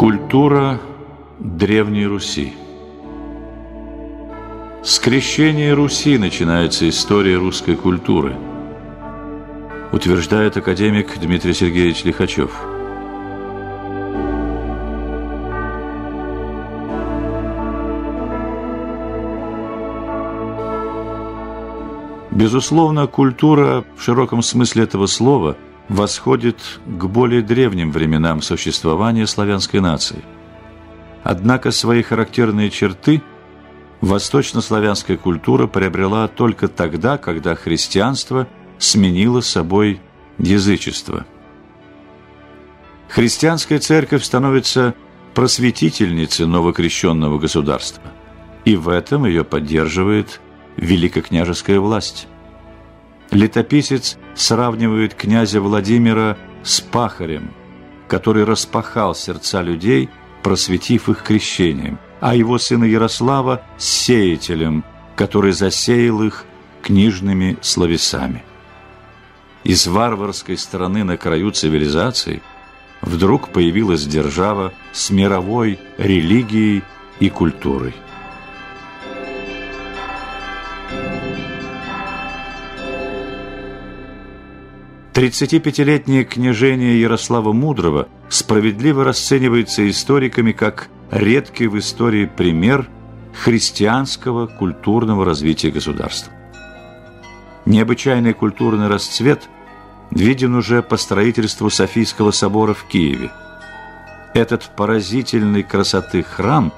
Культура Древней Руси С крещения Руси начинается история русской культуры, утверждает академик Дмитрий Сергеевич Лихачев. Безусловно, культура в широком смысле этого слова – восходит к более древним временам существования славянской нации. Однако свои характерные черты восточнославянская культура приобрела только тогда, когда христианство сменило собой язычество. Христианская церковь становится просветительницей новокрещенного государства, и в этом ее поддерживает великокняжеская власть. Летописец сравнивает князя Владимира с пахарем, который распахал сердца людей, просветив их крещением, а его сына Ярослава – с сеятелем, который засеял их книжными словесами. Из варварской страны на краю цивилизации вдруг появилась держава с мировой религией и культурой. 35-летнее княжение Ярослава Мудрого справедливо расценивается историками как редкий в истории пример христианского культурного развития государства. Необычайный культурный расцвет виден уже по строительству Софийского собора в Киеве. Этот поразительной красоты храм,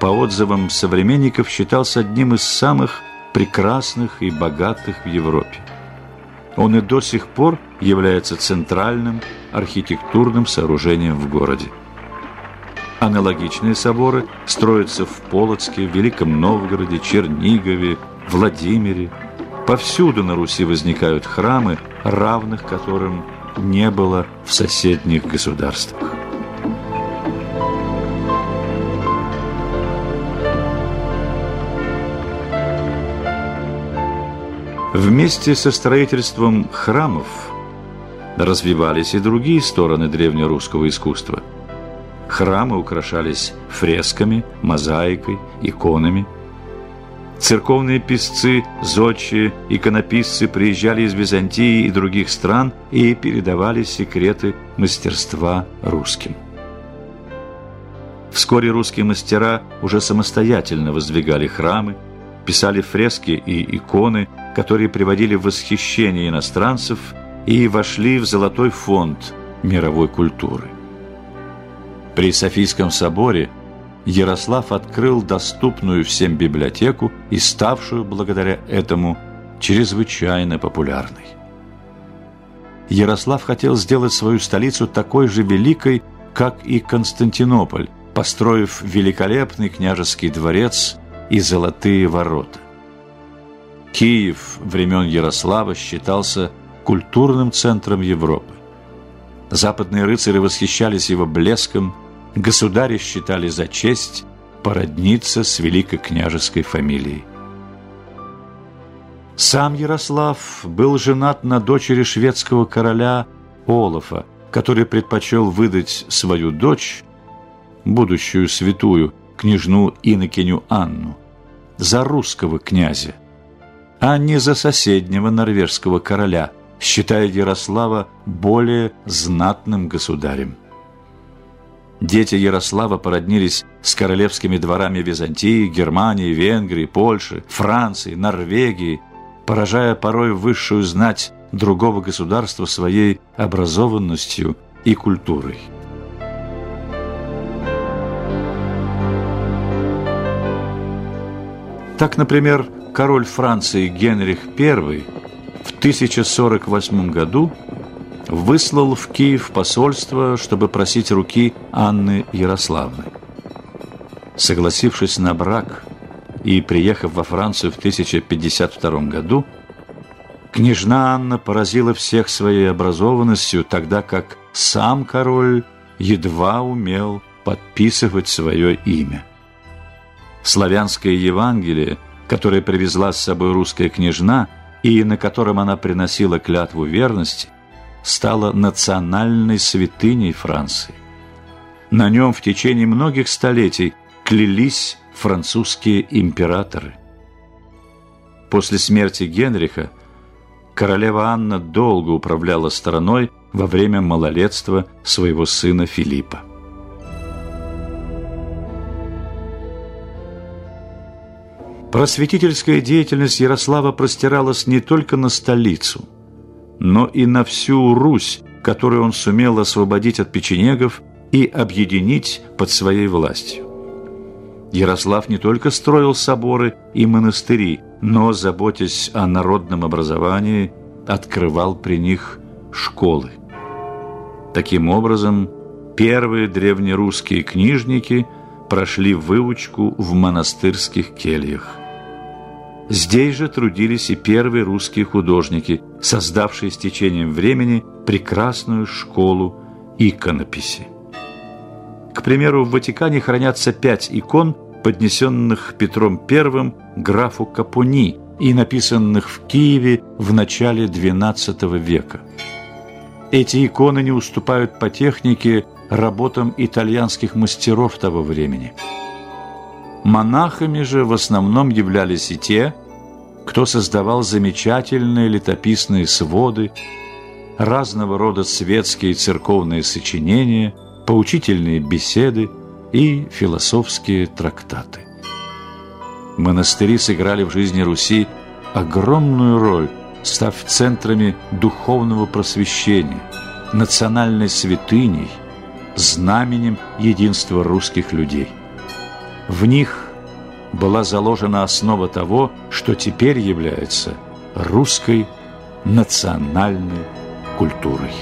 по отзывам современников, считался одним из самых прекрасных и богатых в Европе. Он и до сих пор является центральным архитектурным сооружением в городе. Аналогичные соборы строятся в Полоцке, Великом Новгороде, Чернигове, Владимире. Повсюду на Руси возникают храмы, равных которым не было в соседних государствах. Вместе со строительством храмов развивались и другие стороны древнерусского искусства. Храмы украшались фресками, мозаикой, иконами. Церковные писцы, зодчие, иконописцы приезжали из Византии и других стран и передавали секреты мастерства русским. Вскоре русские мастера уже самостоятельно воздвигали храмы, писали фрески и иконы, которые приводили в восхищение иностранцев и вошли в золотой фонд мировой культуры. При Софийском соборе Ярослав открыл доступную всем библиотеку и ставшую благодаря этому чрезвычайно популярной. Ярослав хотел сделать свою столицу такой же великой, как и Константинополь, построив великолепный княжеский дворец и золотые ворота. Киев времен Ярослава считался культурным центром Европы. Западные рыцари восхищались его блеском, государи считали за честь породниться с великокняжеской фамилией. Сам Ярослав был женат на дочери шведского короля Олафа, который предпочел выдать свою дочь, будущую святую, княжну Инокиню Анну, за русского князя, а не за соседнего норвежского короля, считая Ярослава более знатным государем. Дети Ярослава породнились с королевскими дворами Византии, Германии, Венгрии, Польши, Франции, Норвегии, поражая порой высшую знать другого государства своей образованностью и культурой. Так, например, король Франции Генрих I в 1048 году выслал в Киев посольство, чтобы просить руки Анны Ярославны. Согласившись на брак и приехав во Францию в 1052 году, княжна Анна поразила всех своей образованностью, тогда как сам король едва умел подписывать свое имя славянское Евангелие, которое привезла с собой русская княжна и на котором она приносила клятву верности, стало национальной святыней Франции. На нем в течение многих столетий клялись французские императоры. После смерти Генриха королева Анна долго управляла страной во время малолетства своего сына Филиппа. Просветительская деятельность Ярослава простиралась не только на столицу, но и на всю Русь, которую он сумел освободить от печенегов и объединить под своей властью. Ярослав не только строил соборы и монастыри, но, заботясь о народном образовании, открывал при них школы. Таким образом, первые древнерусские книжники прошли выучку в монастырских кельях. Здесь же трудились и первые русские художники, создавшие с течением времени прекрасную школу иконописи. К примеру, в Ватикане хранятся пять икон, поднесенных Петром I графу Капуни и написанных в Киеве в начале XII века. Эти иконы не уступают по технике работам итальянских мастеров того времени – Монахами же в основном являлись и те, кто создавал замечательные летописные своды, разного рода светские и церковные сочинения, поучительные беседы и философские трактаты. Монастыри сыграли в жизни Руси огромную роль, став центрами духовного просвещения, национальной святыней, знаменем единства русских людей – в них была заложена основа того, что теперь является русской национальной культурой.